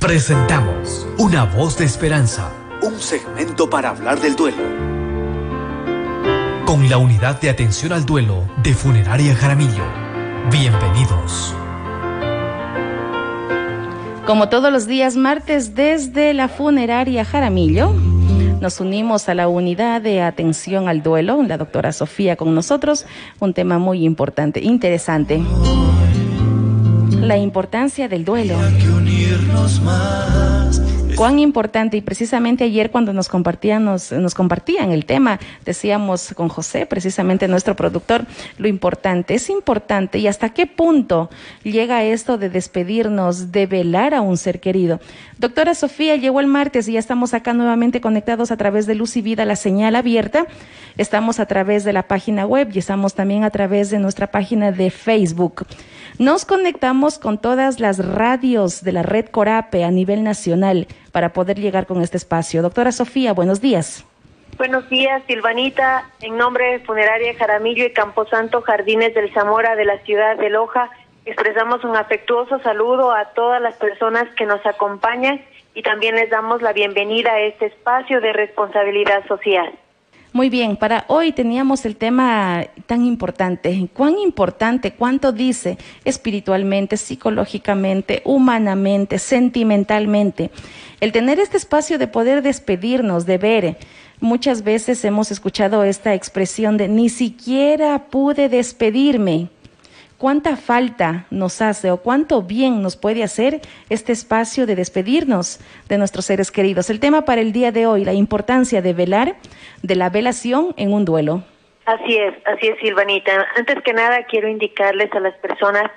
Presentamos Una voz de esperanza, un segmento para hablar del duelo. Con la unidad de atención al duelo de Funeraria Jaramillo. Bienvenidos. Como todos los días martes desde la Funeraria Jaramillo, nos unimos a la unidad de atención al duelo, la doctora Sofía con nosotros, un tema muy importante, interesante la importancia del duelo. Cuán importante y precisamente ayer cuando nos compartían nos, compartían el tema decíamos con José precisamente nuestro productor lo importante es importante y hasta qué punto llega esto de despedirnos de velar a un ser querido. Doctora Sofía llegó el martes y ya estamos acá nuevamente conectados a través de Luz y Vida la señal abierta. Estamos a través de la página web y estamos también a través de nuestra página de Facebook. Nos conectamos con todas las radios de la red Corape a nivel nacional para poder llegar con este espacio. Doctora Sofía, buenos días. Buenos días, Silvanita. En nombre de Funeraria Jaramillo y Camposanto Jardines del Zamora de la ciudad de Loja, expresamos un afectuoso saludo a todas las personas que nos acompañan y también les damos la bienvenida a este espacio de responsabilidad social. Muy bien, para hoy teníamos el tema tan importante. ¿Cuán importante, cuánto dice espiritualmente, psicológicamente, humanamente, sentimentalmente? El tener este espacio de poder despedirnos, de ver. Muchas veces hemos escuchado esta expresión de ni siquiera pude despedirme cuánta falta nos hace o cuánto bien nos puede hacer este espacio de despedirnos de nuestros seres queridos. El tema para el día de hoy, la importancia de velar, de la velación en un duelo. Así es, así es, Silvanita. Antes que nada, quiero indicarles a las personas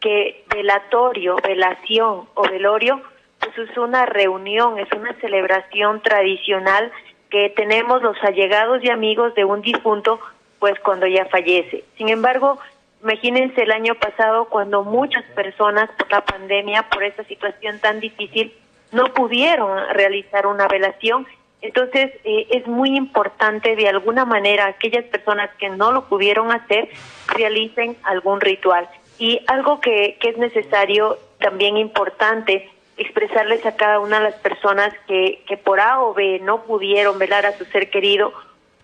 que velatorio, velación o velorio, pues es una reunión, es una celebración tradicional que tenemos los allegados y amigos de un difunto, pues cuando ya fallece. Sin embargo, Imagínense el año pasado cuando muchas personas por la pandemia, por esta situación tan difícil, no pudieron realizar una velación. Entonces eh, es muy importante de alguna manera aquellas personas que no lo pudieron hacer realicen algún ritual. Y algo que, que es necesario, también importante, expresarles a cada una de las personas que, que por A o B no pudieron velar a su ser querido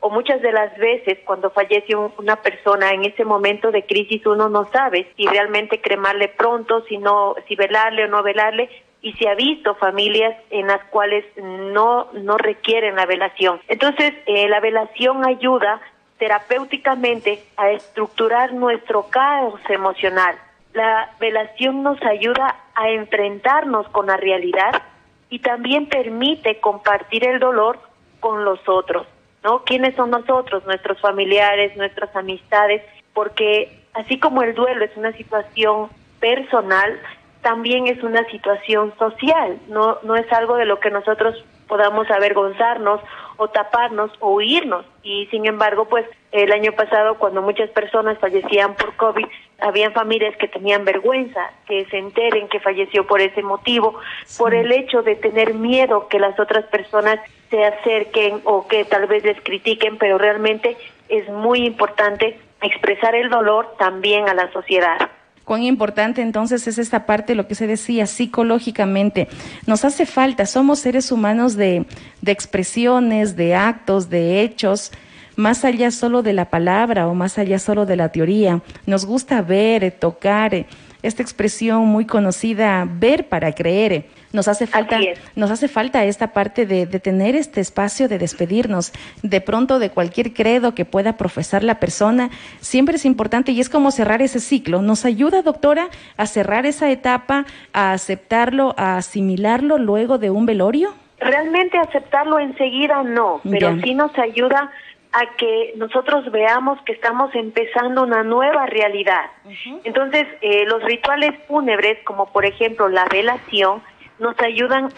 o muchas de las veces cuando fallece una persona en ese momento de crisis uno no sabe si realmente cremarle pronto, si no, si velarle o no velarle y se ha visto familias en las cuales no no requieren la velación. Entonces, eh, la velación ayuda terapéuticamente a estructurar nuestro caos emocional. La velación nos ayuda a enfrentarnos con la realidad y también permite compartir el dolor con los otros. ¿No? ¿Quiénes son nosotros? Nuestros familiares, nuestras amistades, porque así como el duelo es una situación personal, también es una situación social, no, no es algo de lo que nosotros podamos avergonzarnos o taparnos o huirnos. Y sin embargo, pues el año pasado, cuando muchas personas fallecían por COVID, habían familias que tenían vergüenza que se enteren que falleció por ese motivo, por el hecho de tener miedo que las otras personas se acerquen o que tal vez les critiquen, pero realmente es muy importante expresar el dolor también a la sociedad cuán importante entonces es esta parte, lo que se decía psicológicamente. Nos hace falta, somos seres humanos de, de expresiones, de actos, de hechos, más allá solo de la palabra o más allá solo de la teoría. Nos gusta ver, tocar, esta expresión muy conocida, ver para creer. Nos hace falta, nos hace falta esta parte de, de, tener este espacio de despedirnos de pronto de cualquier credo que pueda profesar la persona. Siempre es importante y es como cerrar ese ciclo. Nos ayuda, doctora, a cerrar esa etapa, a aceptarlo, a asimilarlo luego de un velorio. Realmente aceptarlo enseguida no, pero sí nos ayuda a que nosotros veamos que estamos empezando una nueva realidad. Entonces, eh, los rituales fúnebres, como por ejemplo la velación, nos ayudan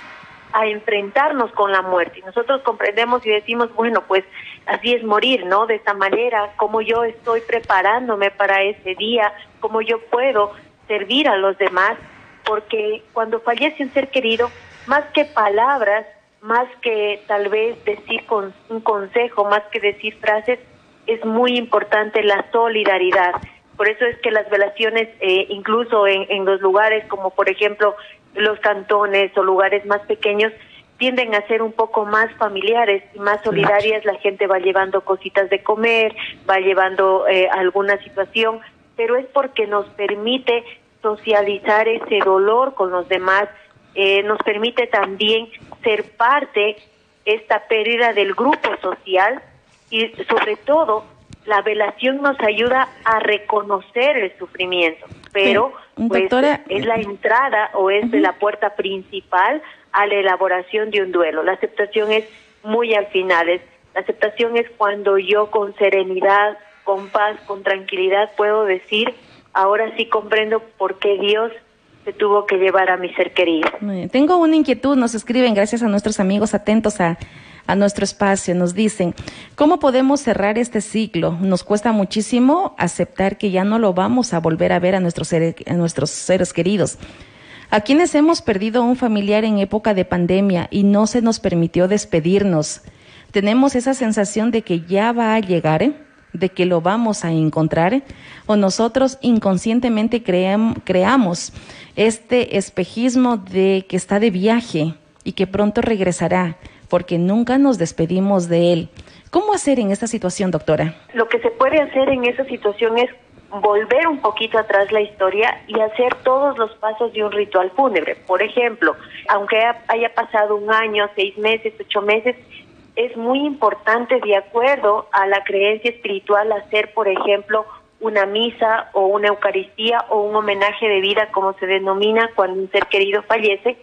a enfrentarnos con la muerte. Nosotros comprendemos y decimos, bueno, pues así es morir, ¿no? De esta manera, cómo yo estoy preparándome para ese día, cómo yo puedo servir a los demás, porque cuando fallece un ser querido, más que palabras, más que tal vez decir con un consejo, más que decir frases, es muy importante la solidaridad. Por eso es que las velaciones, eh, incluso en, en, los lugares como por ejemplo los cantones o lugares más pequeños tienden a ser un poco más familiares y más solidarias, la gente va llevando cositas de comer, va llevando eh, alguna situación, pero es porque nos permite socializar ese dolor con los demás, eh, nos permite también ser parte esta pérdida del grupo social y sobre todo la velación nos ayuda a reconocer el sufrimiento, pero pues, es la entrada o es la puerta principal a la elaboración de un duelo. La aceptación es muy al final, es, la aceptación es cuando yo con serenidad, con paz, con tranquilidad puedo decir, ahora sí comprendo por qué Dios se tuvo que llevar a mi ser querido. Tengo una inquietud, nos escriben gracias a nuestros amigos atentos a, a nuestro espacio, nos dicen, ¿cómo podemos cerrar este ciclo? Nos cuesta muchísimo aceptar que ya no lo vamos a volver a ver a nuestros, a nuestros seres queridos. A quienes hemos perdido un familiar en época de pandemia y no se nos permitió despedirnos, tenemos esa sensación de que ya va a llegar, ¿eh? De que lo vamos a encontrar, o nosotros inconscientemente creamos este espejismo de que está de viaje y que pronto regresará, porque nunca nos despedimos de él. ¿Cómo hacer en esta situación, doctora? Lo que se puede hacer en esa situación es volver un poquito atrás la historia y hacer todos los pasos de un ritual fúnebre. Por ejemplo, aunque haya pasado un año, seis meses, ocho meses, es muy importante, de acuerdo a la creencia espiritual, hacer, por ejemplo, una misa o una Eucaristía o un homenaje de vida, como se denomina cuando un ser querido fallece.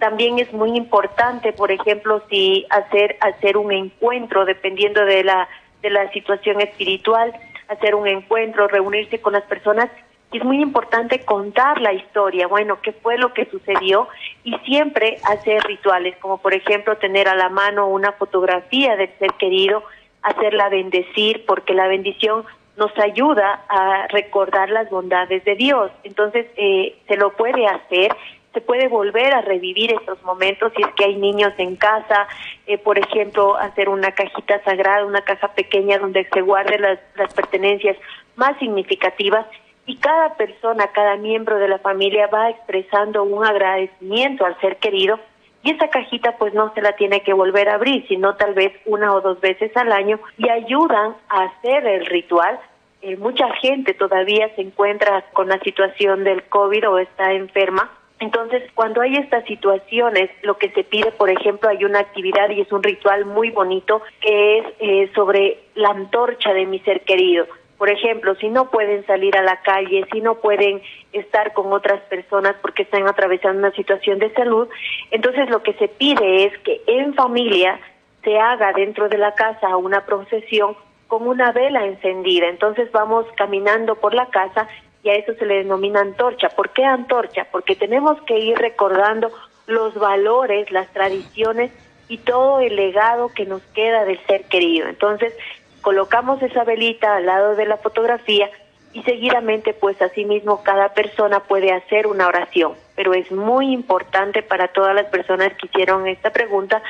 También es muy importante, por ejemplo, si hacer hacer un encuentro, dependiendo de la de la situación espiritual, hacer un encuentro, reunirse con las personas. Y es muy importante contar la historia, bueno, qué fue lo que sucedió y siempre hacer rituales, como por ejemplo tener a la mano una fotografía del ser querido, hacerla bendecir, porque la bendición nos ayuda a recordar las bondades de Dios. Entonces, eh, se lo puede hacer, se puede volver a revivir estos momentos si es que hay niños en casa, eh, por ejemplo, hacer una cajita sagrada, una caja pequeña donde se guarden las, las pertenencias más significativas y cada persona, cada miembro de la familia va expresando un agradecimiento al ser querido y esa cajita pues no se la tiene que volver a abrir, sino tal vez una o dos veces al año y ayudan a hacer el ritual eh, mucha gente todavía se encuentra con la situación del COVID o está enferma. Entonces, cuando hay estas situaciones, lo que se pide, por ejemplo, hay una actividad y es un ritual muy bonito que es eh, sobre la antorcha de mi ser querido. Por ejemplo, si no pueden salir a la calle, si no pueden estar con otras personas porque están atravesando una situación de salud, entonces lo que se pide es que en familia se haga dentro de la casa una procesión con una vela encendida. Entonces vamos caminando por la casa y a eso se le denomina antorcha. ¿Por qué antorcha? Porque tenemos que ir recordando los valores, las tradiciones y todo el legado que nos queda del ser querido. Entonces colocamos esa velita al lado de la fotografía y seguidamente pues asimismo cada persona puede hacer una oración. Pero es muy importante para todas las personas que hicieron esta pregunta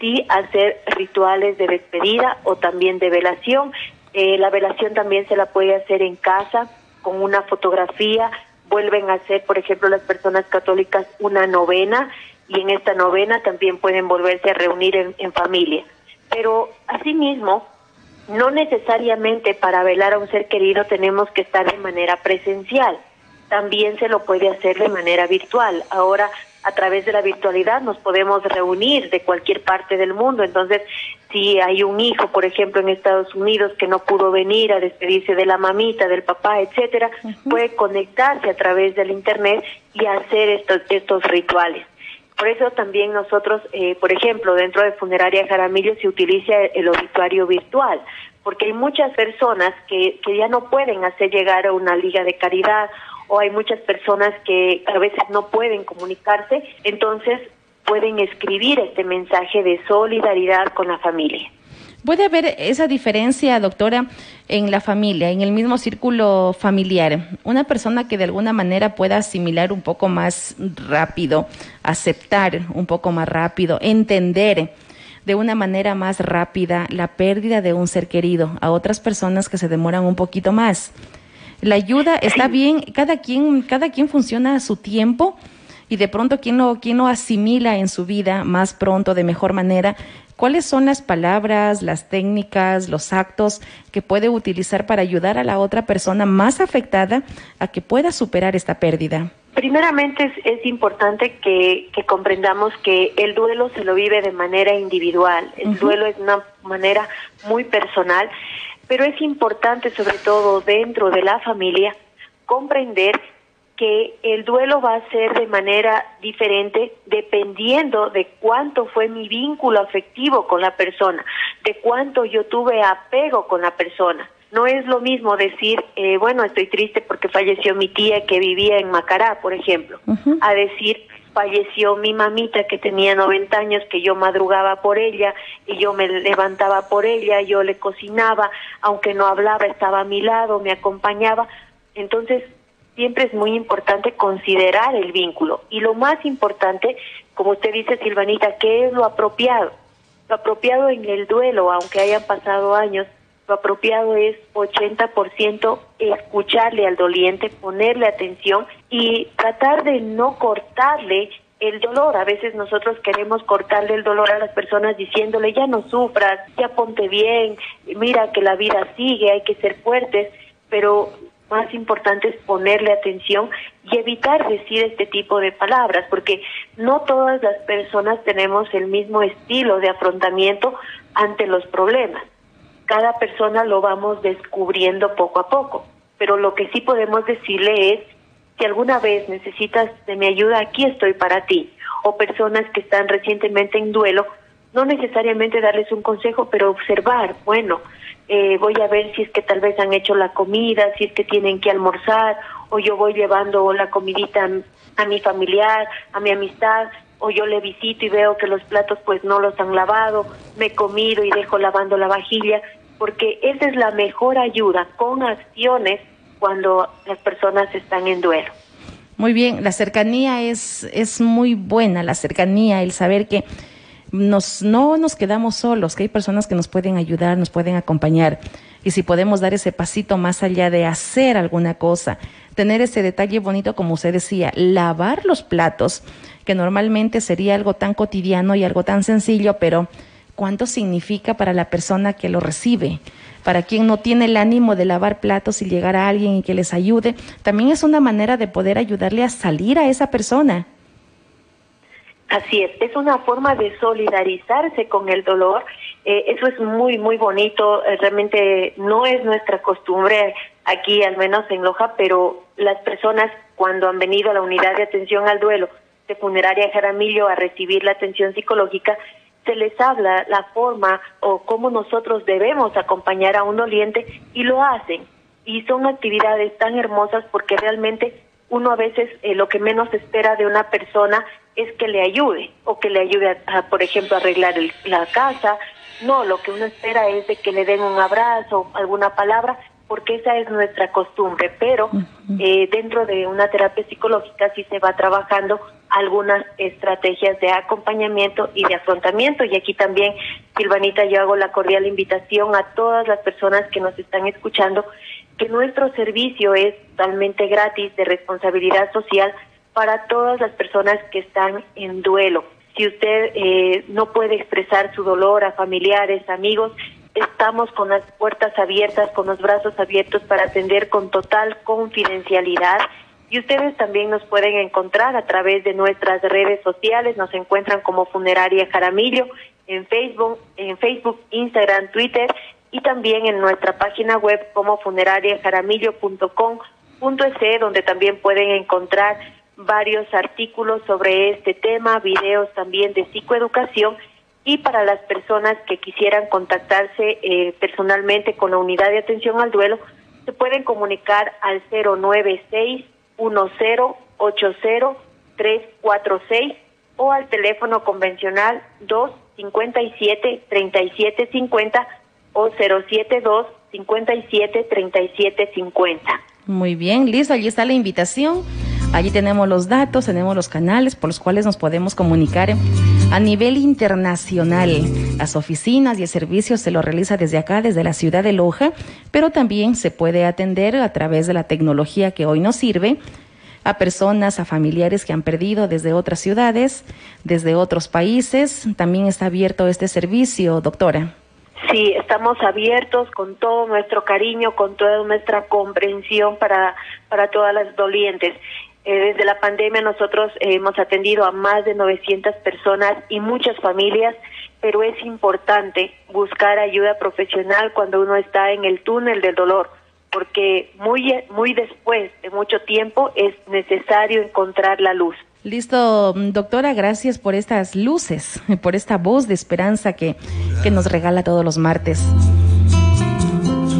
sí hacer rituales de despedida o también de velación. Eh, la velación también se la puede hacer en casa con una fotografía. Vuelven a hacer, por ejemplo, las personas católicas una novena y en esta novena también pueden volverse a reunir en, en familia. Pero asimismo, no necesariamente para velar a un ser querido tenemos que estar de manera presencial. También se lo puede hacer de manera virtual. Ahora a través de la virtualidad nos podemos reunir de cualquier parte del mundo. Entonces, si hay un hijo, por ejemplo, en Estados Unidos que no pudo venir a despedirse de la mamita, del papá, etcétera, puede conectarse a través del internet y hacer estos estos rituales. Por eso también nosotros, eh, por ejemplo, dentro de Funeraria Jaramillo se utiliza el obituario virtual, porque hay muchas personas que, que ya no pueden hacer llegar a una liga de caridad o hay muchas personas que a veces no pueden comunicarse, entonces pueden escribir este mensaje de solidaridad con la familia. ¿Puede haber esa diferencia, doctora, en la familia, en el mismo círculo familiar? Una persona que de alguna manera pueda asimilar un poco más rápido, aceptar un poco más rápido, entender de una manera más rápida la pérdida de un ser querido a otras personas que se demoran un poquito más. La ayuda está bien, cada quien, cada quien funciona a su tiempo y de pronto quién lo, quién lo asimila en su vida más pronto, de mejor manera, ¿cuáles son las palabras, las técnicas, los actos que puede utilizar para ayudar a la otra persona más afectada a que pueda superar esta pérdida? Primeramente es, importante que, comprendamos que el duelo se lo vive de manera individual, el duelo es una manera muy personal, pero es importante sobre todo dentro de la familia comprender que el duelo va a ser de manera diferente dependiendo de cuánto fue mi vínculo afectivo con la persona, de cuánto yo tuve apego con la persona. No es lo mismo decir, eh, bueno, estoy triste porque falleció mi tía que vivía en Macará, por ejemplo, a decir, falleció mi mamita que tenía 90 años, que yo madrugaba por ella y yo me levantaba por ella, yo le cocinaba, aunque no hablaba, estaba a mi lado, me acompañaba. Entonces, siempre es muy importante considerar el vínculo. Y lo más importante, como usted dice, Silvanita, ¿qué es lo apropiado? Lo apropiado en el duelo, aunque hayan pasado años, lo apropiado es 80% escucharle al doliente, ponerle atención y tratar de no cortarle el dolor. A veces nosotros queremos cortarle el dolor a las personas diciéndole ya no sufras, ya ponte bien, mira que la vida sigue, hay que ser fuertes, pero más importante es ponerle atención y evitar decir este tipo de palabras, porque no todas las personas tenemos el mismo estilo de afrontamiento ante los problemas. Cada persona lo vamos descubriendo poco a poco, pero lo que sí podemos decirle es, si alguna vez necesitas de mi ayuda, aquí estoy para ti. O personas que están recientemente en duelo, no necesariamente darles un consejo, pero observar, bueno, eh, voy a ver si es que tal vez han hecho la comida, si es que tienen que almorzar, o yo voy llevando la comidita a, mi familiar, a mi amistad, o yo le visito y veo que los platos pues no los han lavado, me he comido y dejo lavando la vajilla, porque esa es la mejor ayuda con acciones cuando las personas están en duelo. Muy bien, la cercanía es, es muy buena, la cercanía, el saber que nos, no nos quedamos solos, que hay personas que nos pueden ayudar, nos pueden acompañar. Y si podemos dar ese pasito más allá de hacer alguna cosa, tener ese detalle bonito, como usted decía, lavar los platos, que normalmente sería algo tan cotidiano y algo tan sencillo, pero ¿cuánto significa para la persona que lo recibe? Para quien no tiene el ánimo de lavar platos y llegar a alguien y que les ayude, también es una manera de poder ayudarle a salir a esa persona. Así es, es una forma de solidarizarse con el dolor. Eh, eso es muy, muy bonito. Eh, realmente no es nuestra costumbre aquí, al menos en Loja, pero las personas cuando han venido a la unidad de atención al duelo de Funeraria Jaramillo a recibir la atención psicológica, se les habla la forma o cómo nosotros debemos acompañar a un doliente y lo hacen. Y son actividades tan hermosas porque realmente uno a veces eh, lo que menos espera de una persona es que le ayude o que le ayude, a, por ejemplo, a arreglar la casa. No, lo que uno espera es de que le den un abrazo, alguna palabra, porque esa es nuestra costumbre. Pero eh, dentro de una terapia psicológica sí se va trabajando algunas estrategias de acompañamiento y de afrontamiento. Y aquí también, Silvanita, yo hago la cordial invitación a todas las personas que nos están escuchando que nuestro servicio es totalmente gratis de responsabilidad social para todas las personas que están en duelo. Si usted eh, no puede expresar su dolor a familiares, amigos, estamos con las puertas abiertas, con los brazos abiertos para atender con total confidencialidad. Y ustedes también nos pueden encontrar a través de nuestras redes sociales, nos encuentran como Funeraria Jaramillo en Facebook, en Facebook, Instagram, Twitter y también en nuestra página web como funerariajaramillo.com.es, donde también pueden encontrar varios artículos sobre este tema, videos también de psicoeducación y para las personas que quisieran contactarse eh, personalmente con la unidad de atención al duelo, se pueden comunicar al 096 1080 346 o al teléfono convencional 257 3750 o 072 57 37 50. Muy bien, listo, allí está la invitación. Allí tenemos los datos, tenemos los canales por los cuales nos podemos comunicar a nivel internacional. Las oficinas y el servicio se lo realiza desde acá, desde la ciudad de Loja, pero también se puede atender a través de la tecnología que hoy nos sirve a personas, a familiares que han perdido desde otras ciudades, desde otros países. También está abierto este servicio, doctora. Sí, estamos abiertos con todo nuestro cariño, con toda nuestra comprensión para, para todas las dolientes. Eh, desde la pandemia nosotros hemos atendido a más de 900 personas y muchas familias, pero es importante buscar ayuda profesional cuando uno está en el túnel del dolor, porque muy, muy después de mucho tiempo es necesario encontrar la luz. Listo, doctora, gracias por estas luces, por esta voz de esperanza que, que nos regala todos los martes.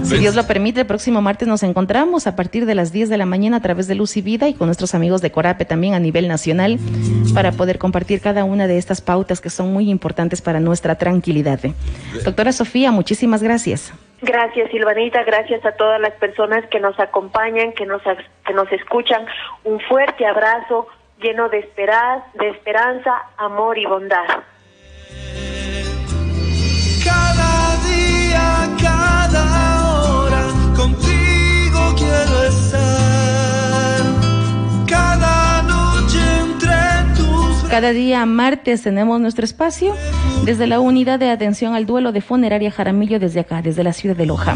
Si Dios lo permite, el próximo martes nos encontramos a partir de las 10 de la mañana a través de Luz y Vida y con nuestros amigos de Corape también a nivel nacional para poder compartir cada una de estas pautas que son muy importantes para nuestra tranquilidad. Doctora Sofía, muchísimas gracias. Gracias, Silvanita. Gracias a todas las personas que nos acompañan, que nos, que nos escuchan. Un fuerte abrazo lleno de, esperanza, de esperanza, amor y bondad. Cada día, cada hora, contigo quiero estar. Cada noche entre tus... Cada día martes tenemos nuestro espacio desde la unidad de atención al duelo de funeraria Jaramillo desde acá, desde la ciudad de Loja.